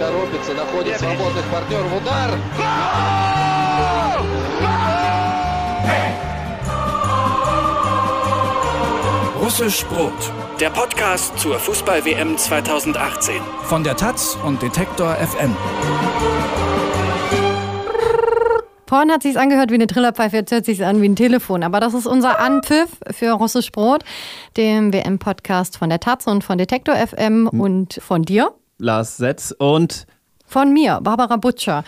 торопится, находит свободных партнеров. Удар! Russisch Brot, der Podcast zur Fußball-WM 2018 von der Taz und Detektor FM. Vorhin hat sich's angehört wie eine Trillerpfeife, jetzt hört sich's an wie ein Telefon. Aber das ist unser Anpfiff für Russisch Brot, dem WM-Podcast von der Taz und von Detektor FM und von dir. Lars Setz und Von mir, Barbara Butcher.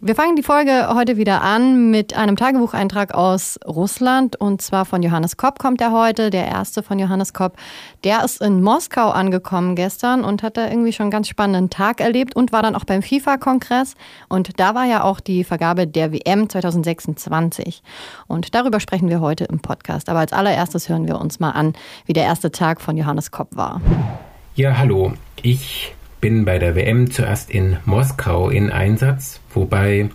Wir fangen die Folge heute wieder an mit einem Tagebucheintrag aus Russland und zwar von Johannes Kopp kommt er heute, der erste von Johannes Kopp. Der ist in Moskau angekommen gestern und hat da irgendwie schon einen ganz spannenden Tag erlebt und war dann auch beim FIFA-Kongress und da war ja auch die Vergabe der WM 2026 und darüber sprechen wir heute im Podcast. Aber als allererstes hören wir uns mal an, wie der erste Tag von Johannes Kopp war. Ja, hallo. Ich bin bei der WM zuerst in Moskau in Einsatz, wobei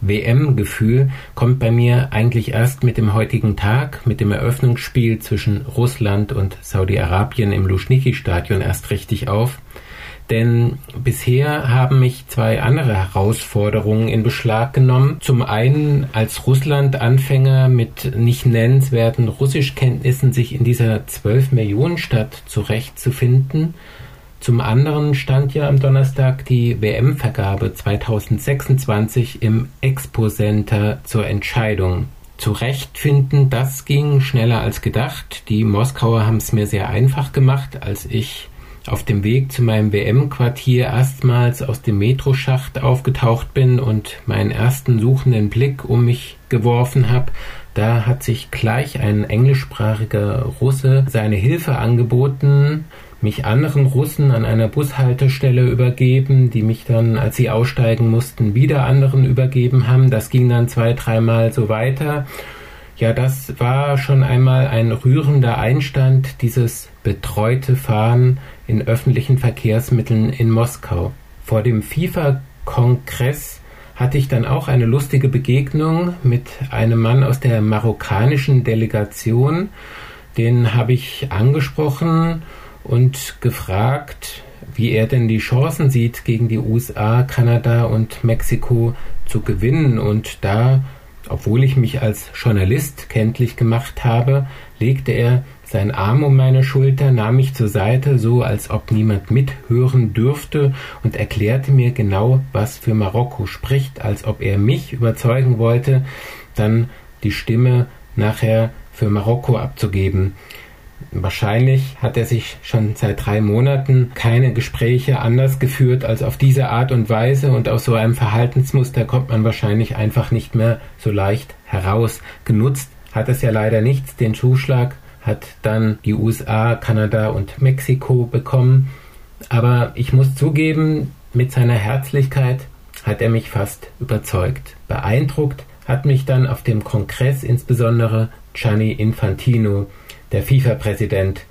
WM-Gefühl kommt bei mir eigentlich erst mit dem heutigen Tag, mit dem Eröffnungsspiel zwischen Russland und Saudi-Arabien im Luschniki-Stadion erst richtig auf. Denn bisher haben mich zwei andere Herausforderungen in Beschlag genommen. Zum einen als Russland-Anfänger mit nicht nennenswerten Russischkenntnissen sich in dieser 12-Millionen-Stadt zurechtzufinden. Zum anderen stand ja am Donnerstag die WM-Vergabe 2026 im Expo Center zur Entscheidung. Zurechtfinden, das ging schneller als gedacht. Die Moskauer haben es mir sehr einfach gemacht, als ich auf dem Weg zu meinem WM-Quartier erstmals aus dem Metroschacht aufgetaucht bin und meinen ersten suchenden Blick um mich geworfen habe. Da hat sich gleich ein englischsprachiger Russe seine Hilfe angeboten, mich anderen Russen an einer Bushaltestelle übergeben, die mich dann, als sie aussteigen mussten, wieder anderen übergeben haben. Das ging dann zwei, dreimal so weiter. Ja, das war schon einmal ein rührender Einstand, dieses betreute Fahren in öffentlichen Verkehrsmitteln in Moskau. Vor dem FIFA-Kongress hatte ich dann auch eine lustige Begegnung mit einem Mann aus der marokkanischen Delegation. Den habe ich angesprochen und gefragt, wie er denn die Chancen sieht, gegen die USA, Kanada und Mexiko zu gewinnen. Und da, obwohl ich mich als Journalist kenntlich gemacht habe, legte er seinen Arm um meine Schulter, nahm mich zur Seite, so als ob niemand mithören dürfte, und erklärte mir genau, was für Marokko spricht, als ob er mich überzeugen wollte, dann die Stimme nachher für Marokko abzugeben. Wahrscheinlich hat er sich schon seit drei Monaten keine Gespräche anders geführt als auf diese Art und Weise und aus so einem Verhaltensmuster kommt man wahrscheinlich einfach nicht mehr so leicht heraus. Genutzt hat es ja leider nichts. Den Zuschlag hat dann die USA, Kanada und Mexiko bekommen. Aber ich muss zugeben, mit seiner Herzlichkeit hat er mich fast überzeugt. Beeindruckt hat mich dann auf dem Kongress insbesondere Gianni Infantino, der FIFA-Präsident.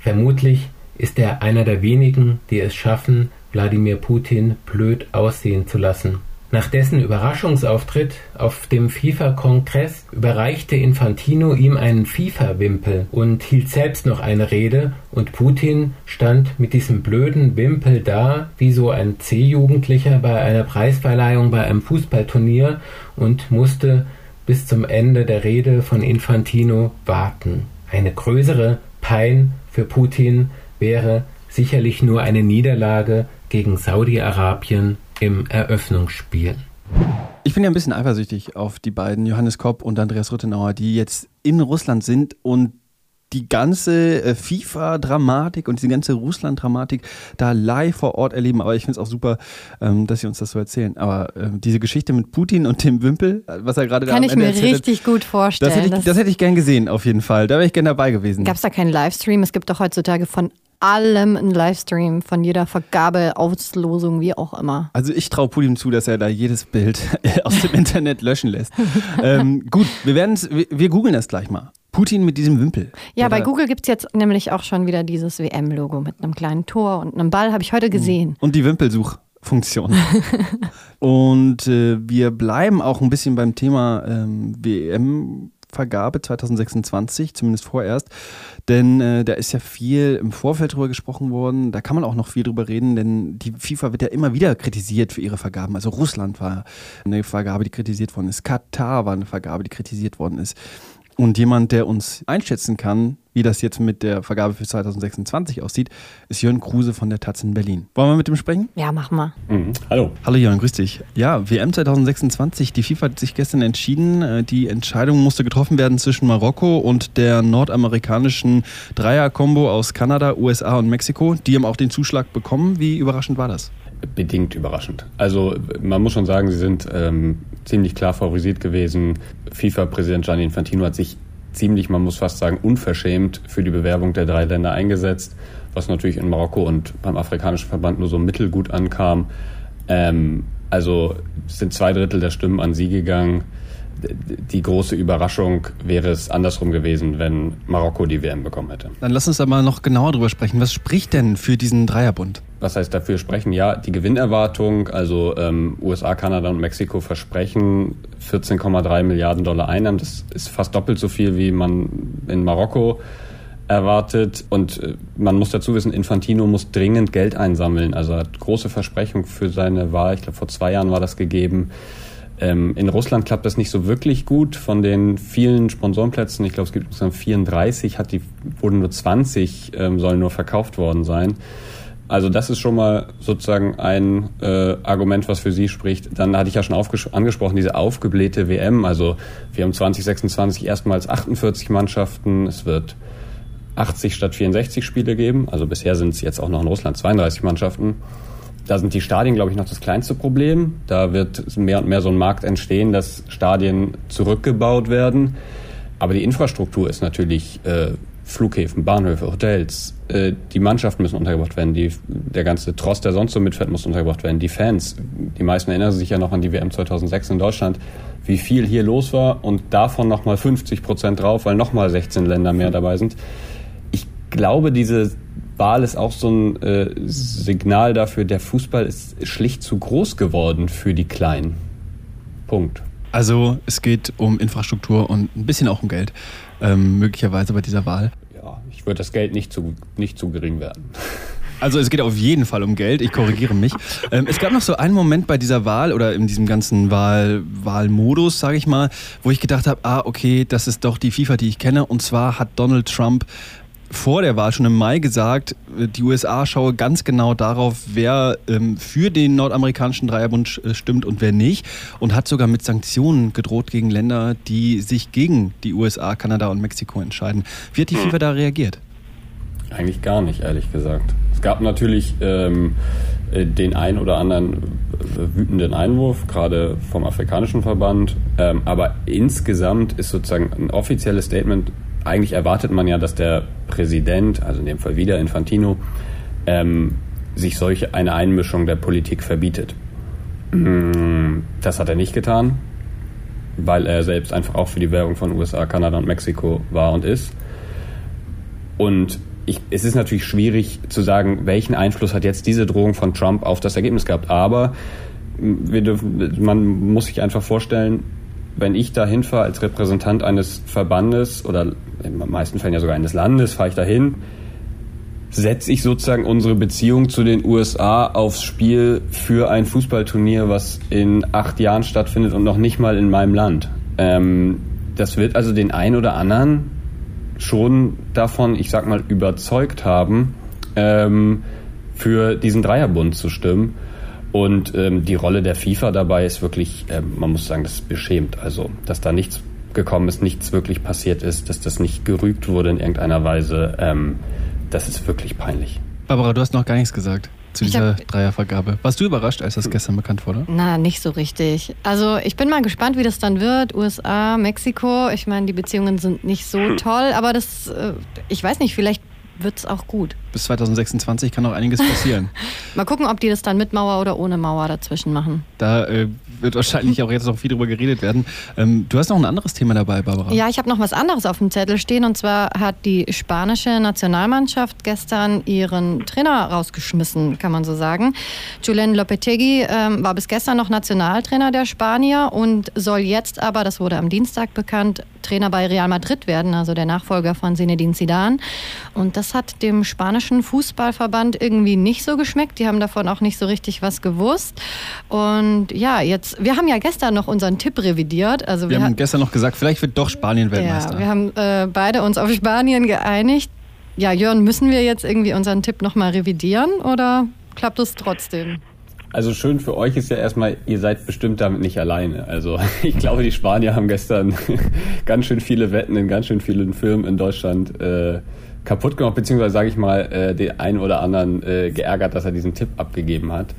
Vermutlich ist er einer der wenigen, die es schaffen, Wladimir Putin blöd aussehen zu lassen. Nach dessen Überraschungsauftritt auf dem FIFA-Kongress überreichte Infantino ihm einen FIFA-Wimpel und hielt selbst noch eine Rede und Putin stand mit diesem blöden Wimpel da, wie so ein C-Jugendlicher bei einer Preisverleihung bei einem Fußballturnier und musste bis zum Ende der Rede von Infantino warten. Eine größere Pein für Putin wäre sicherlich nur eine Niederlage gegen Saudi-Arabien im Eröffnungsspiel. ich bin ja ein bisschen eifersüchtig auf die beiden, Johannes Kopp und Andreas Ruttenauer, die jetzt in Russland sind und die ganze äh, FIFA-Dramatik und diese ganze Russland-Dramatik da live vor Ort erleben. Aber ich finde es auch super, ähm, dass Sie uns das so erzählen. Aber ähm, diese Geschichte mit Putin und dem Wimpel, äh, was er gerade da Kann ich Ende mir erzählt richtig gut vorstellen. das hätte, ich, das hätte ich gern gesehen, auf jeden Fall. Da wäre ich gern dabei gewesen. Gab es da keinen Livestream? Es gibt doch heutzutage von allem einen Livestream, von jeder Vergabe, Auslosung, wie auch immer. Also ich traue Putin zu, dass er da jedes Bild aus dem Internet löschen lässt. ähm, gut, wir werden wir, wir googeln das gleich mal. Putin mit diesem Wimpel. Ja, bei Google gibt es jetzt nämlich auch schon wieder dieses WM-Logo mit einem kleinen Tor und einem Ball, habe ich heute gesehen. Und die Wimpelsuchfunktion. und äh, wir bleiben auch ein bisschen beim Thema ähm, WM Vergabe 2026, zumindest vorerst. Denn äh, da ist ja viel im Vorfeld drüber gesprochen worden. Da kann man auch noch viel drüber reden, denn die FIFA wird ja immer wieder kritisiert für ihre Vergaben. Also Russland war eine Vergabe, die kritisiert worden ist. Katar war eine Vergabe, die kritisiert worden ist. Und jemand, der uns einschätzen kann, wie das jetzt mit der Vergabe für 2026 aussieht, ist Jörn Kruse von der Taz in Berlin. Wollen wir mit ihm sprechen? Ja, mach mal. Mhm. Hallo. Hallo Jörn, grüß dich. Ja, WM 2026. Die FIFA hat sich gestern entschieden. Äh, die Entscheidung musste getroffen werden zwischen Marokko und der nordamerikanischen Dreier-Kombo aus Kanada, USA und Mexiko. Die haben auch den Zuschlag bekommen. Wie überraschend war das? Bedingt überraschend. Also man muss schon sagen, sie sind ähm, ziemlich klar favorisiert gewesen. FIFA-Präsident Gianni Infantino hat sich ziemlich, man muss fast sagen, unverschämt für die Bewerbung der drei Länder eingesetzt, was natürlich in Marokko und beim afrikanischen Verband nur so mittelgut ankam. Ähm, also sind zwei Drittel der Stimmen an sie gegangen die große Überraschung wäre es andersrum gewesen, wenn Marokko die WM bekommen hätte. Dann lass uns da mal noch genauer drüber sprechen. Was spricht denn für diesen Dreierbund? Was heißt dafür sprechen? Ja, die Gewinnerwartung, also ähm, USA, Kanada und Mexiko versprechen 14,3 Milliarden Dollar Einnahmen. Das ist fast doppelt so viel, wie man in Marokko erwartet. Und äh, man muss dazu wissen, Infantino muss dringend Geld einsammeln. Also er hat große Versprechungen für seine Wahl. Ich glaube, vor zwei Jahren war das gegeben ähm, in Russland klappt das nicht so wirklich gut. Von den vielen Sponsorenplätzen, ich glaube, es gibt insgesamt 34, hat die, wurden nur 20, ähm, sollen nur verkauft worden sein. Also das ist schon mal sozusagen ein äh, Argument, was für Sie spricht. Dann hatte ich ja schon angesprochen, diese aufgeblähte WM. Also wir haben 2026 erstmals 48 Mannschaften. Es wird 80 statt 64 Spiele geben. Also bisher sind es jetzt auch noch in Russland 32 Mannschaften. Da sind die Stadien, glaube ich, noch das kleinste Problem. Da wird mehr und mehr so ein Markt entstehen, dass Stadien zurückgebaut werden. Aber die Infrastruktur ist natürlich äh, Flughäfen, Bahnhöfe, Hotels. Äh, die Mannschaften müssen untergebracht werden. Die, der ganze Trost, der sonst so mitfährt, muss untergebracht werden. Die Fans. Die meisten erinnern sich ja noch an die WM 2006 in Deutschland, wie viel hier los war und davon nochmal 50 Prozent drauf, weil nochmal 16 Länder mehr dabei sind. Ich glaube, diese Wahl ist auch so ein äh, Signal dafür, der Fußball ist schlicht zu groß geworden für die Kleinen. Punkt. Also es geht um Infrastruktur und ein bisschen auch um Geld, ähm, möglicherweise bei dieser Wahl. Ich würde das Geld nicht zu, nicht zu gering werden. Also es geht auf jeden Fall um Geld, ich korrigiere mich. Ähm, es gab noch so einen Moment bei dieser Wahl oder in diesem ganzen Wahl, Wahlmodus, sage ich mal, wo ich gedacht habe, ah, okay, das ist doch die FIFA, die ich kenne. Und zwar hat Donald Trump vor der Wahl schon im Mai gesagt, die USA schaue ganz genau darauf, wer ähm, für den nordamerikanischen Dreierbund äh, stimmt und wer nicht. Und hat sogar mit Sanktionen gedroht gegen Länder, die sich gegen die USA, Kanada und Mexiko entscheiden. Wie hat die hm. FIFA da reagiert? Eigentlich gar nicht, ehrlich gesagt. Es gab natürlich ähm, äh, den ein oder anderen äh, wütenden Einwurf, gerade vom afrikanischen Verband. Ähm, aber insgesamt ist sozusagen ein offizielles Statement eigentlich erwartet man ja, dass der Präsident, also in dem Fall wieder Infantino, ähm, sich solche eine Einmischung der Politik verbietet. Mm, das hat er nicht getan, weil er selbst einfach auch für die Währung von USA, Kanada und Mexiko war und ist. Und ich, es ist natürlich schwierig zu sagen, welchen Einfluss hat jetzt diese Drohung von Trump auf das Ergebnis gehabt. Aber wir dürfen, man muss sich einfach vorstellen, wenn ich da hinfahre als Repräsentant eines Verbandes oder in den meisten Fällen ja sogar eines Landes, fahre ich dahin, setze ich sozusagen unsere Beziehung zu den USA aufs Spiel für ein Fußballturnier, was in acht Jahren stattfindet und noch nicht mal in meinem Land. Ähm, das wird also den einen oder anderen schon davon, ich sag mal, überzeugt haben, ähm, für diesen Dreierbund zu stimmen. Und ähm, die Rolle der FIFA dabei ist wirklich, ähm, man muss sagen, das ist beschämt. Also, dass da nichts gekommen ist, nichts wirklich passiert ist, dass das nicht gerügt wurde in irgendeiner Weise, ähm, das ist wirklich peinlich. Barbara, du hast noch gar nichts gesagt zu dieser hab, Dreiervergabe. Warst du überrascht, als das gestern bekannt wurde? Na, nicht so richtig. Also ich bin mal gespannt, wie das dann wird. USA, Mexiko. Ich meine, die Beziehungen sind nicht so toll, aber das, äh, ich weiß nicht, vielleicht wird es auch gut. Bis 2026 kann noch einiges passieren. Mal gucken, ob die das dann mit Mauer oder ohne Mauer dazwischen machen. Da äh, wird wahrscheinlich auch jetzt noch viel drüber geredet werden. Ähm, du hast noch ein anderes Thema dabei, Barbara. Ja, ich habe noch was anderes auf dem Zettel stehen. Und zwar hat die spanische Nationalmannschaft gestern ihren Trainer rausgeschmissen, kann man so sagen. Julen Lopetegui ähm, war bis gestern noch Nationaltrainer der Spanier und soll jetzt aber, das wurde am Dienstag bekannt, Trainer bei Real Madrid werden, also der Nachfolger von Zinedine Zidane. Und das hat dem spanischen Fußballverband irgendwie nicht so geschmeckt. Die haben davon auch nicht so richtig was gewusst. Und ja, jetzt, wir haben ja gestern noch unseren Tipp revidiert. Also wir, wir haben gestern noch gesagt, vielleicht wird doch Spanien Weltmeister. Ja, wir haben äh, beide uns auf Spanien geeinigt. Ja, Jörn, müssen wir jetzt irgendwie unseren Tipp nochmal revidieren oder klappt es trotzdem? Also schön für euch ist ja erstmal, ihr seid bestimmt damit nicht alleine. Also ich glaube, die Spanier haben gestern ganz schön viele Wetten in ganz schön vielen Firmen in Deutschland äh, kaputt gemacht, beziehungsweise sage ich mal, äh, den einen oder anderen äh, geärgert, dass er diesen Tipp abgegeben hat.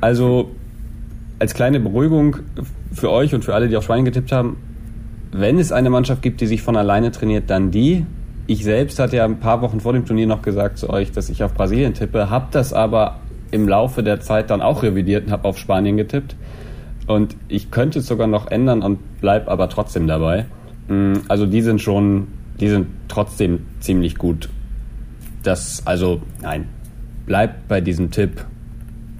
Also als kleine Beruhigung für euch und für alle, die auf Spanien getippt haben, wenn es eine Mannschaft gibt, die sich von alleine trainiert, dann die. Ich selbst hatte ja ein paar Wochen vor dem Turnier noch gesagt zu euch, dass ich auf Brasilien tippe, habe das aber im Laufe der Zeit dann auch revidiert und habe auf Spanien getippt. Und ich könnte es sogar noch ändern und bleib aber trotzdem dabei. Mm, also die sind schon, die sind trotzdem ziemlich gut. Das, also nein, bleibt bei diesem Tipp,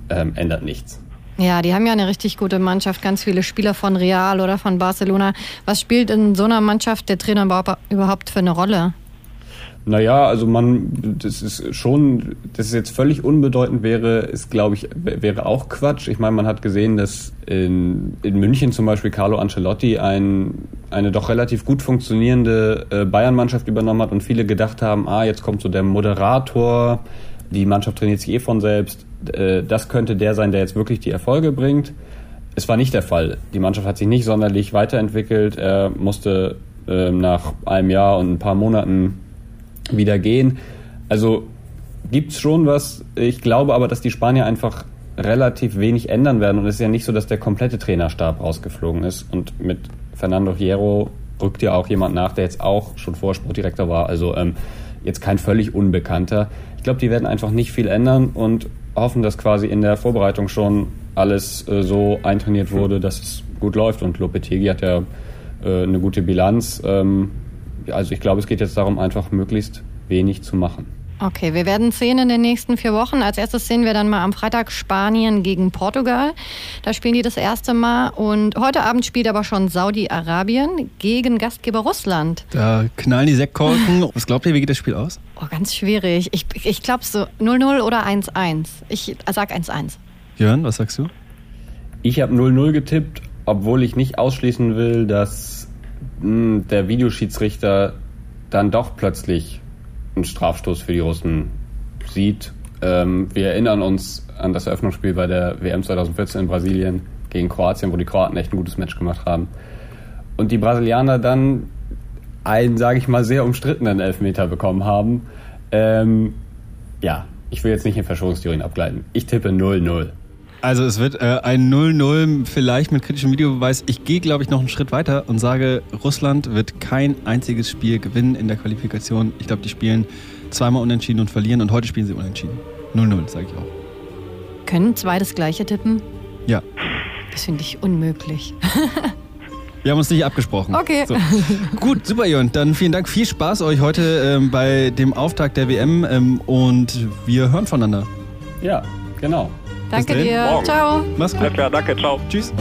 ähm, ändert nichts. Ja, die haben ja eine richtig gute Mannschaft, ganz viele Spieler von Real oder von Barcelona. Was spielt in so einer Mannschaft der Trainer überhaupt für eine Rolle? Naja, also man, das ist schon, dass es jetzt völlig unbedeutend wäre, ist, glaube ich, wäre auch Quatsch. Ich meine, man hat gesehen, dass in, in München zum Beispiel Carlo Ancelotti ein, eine doch relativ gut funktionierende äh, Bayern-Mannschaft übernommen hat und viele gedacht haben, ah, jetzt kommt so der Moderator, die Mannschaft trainiert sich eh von selbst. Äh, das könnte der sein, der jetzt wirklich die Erfolge bringt. Es war nicht der Fall. Die Mannschaft hat sich nicht sonderlich weiterentwickelt. Er musste äh, nach einem Jahr und ein paar Monaten wieder gehen. Also gibt's schon was. Ich glaube aber, dass die Spanier einfach relativ wenig ändern werden. Und es ist ja nicht so, dass der komplette Trainerstab rausgeflogen ist. Und mit Fernando Hierro rückt ja auch jemand nach, der jetzt auch schon vor Sportdirektor war. Also ähm, jetzt kein völlig Unbekannter. Ich glaube, die werden einfach nicht viel ändern und hoffen, dass quasi in der Vorbereitung schon alles äh, so eintrainiert wurde, dass es gut läuft. Und Lopetegi hat ja äh, eine gute Bilanz. Ähm, also ich glaube, es geht jetzt darum, einfach möglichst wenig zu machen. Okay, wir werden sehen in den nächsten vier Wochen. Als erstes sehen wir dann mal am Freitag Spanien gegen Portugal. Da spielen die das erste Mal. Und heute Abend spielt aber schon Saudi-Arabien gegen Gastgeber Russland. Da knallen die Sektkorken. Was glaubt ihr, wie geht das Spiel aus? Oh, ganz schwierig. Ich, ich glaube so 0-0 oder 1-1. Ich sag 1-1. Jörn, was sagst du? Ich habe 0-0 getippt, obwohl ich nicht ausschließen will, dass hm, der Videoschiedsrichter dann doch plötzlich einen Strafstoß für die Russen sieht. Ähm, wir erinnern uns an das Eröffnungsspiel bei der WM 2014 in Brasilien gegen Kroatien, wo die Kroaten echt ein gutes Match gemacht haben. Und die Brasilianer dann einen, sage ich mal, sehr umstrittenen Elfmeter bekommen haben. Ähm, ja, ich will jetzt nicht in Verschwörungstheorien abgleiten. Ich tippe 0-0. Also es wird äh, ein 0-0 vielleicht mit kritischem Videobeweis. Ich gehe, glaube ich, noch einen Schritt weiter und sage, Russland wird kein einziges Spiel gewinnen in der Qualifikation. Ich glaube, die spielen zweimal unentschieden und verlieren und heute spielen sie unentschieden. 0-0, sage ich auch. Können zwei das gleiche tippen? Ja. Das finde ich unmöglich. Wir haben uns nicht abgesprochen. Okay. So. Gut, super, Jörn. Dann vielen Dank. Viel Spaß euch heute ähm, bei dem Auftakt der WM ähm, und wir hören voneinander. Ja, genau. Danke dir. Morgen. Ciao. Mach's gut. Alles klar, danke, ciao. Tschüss.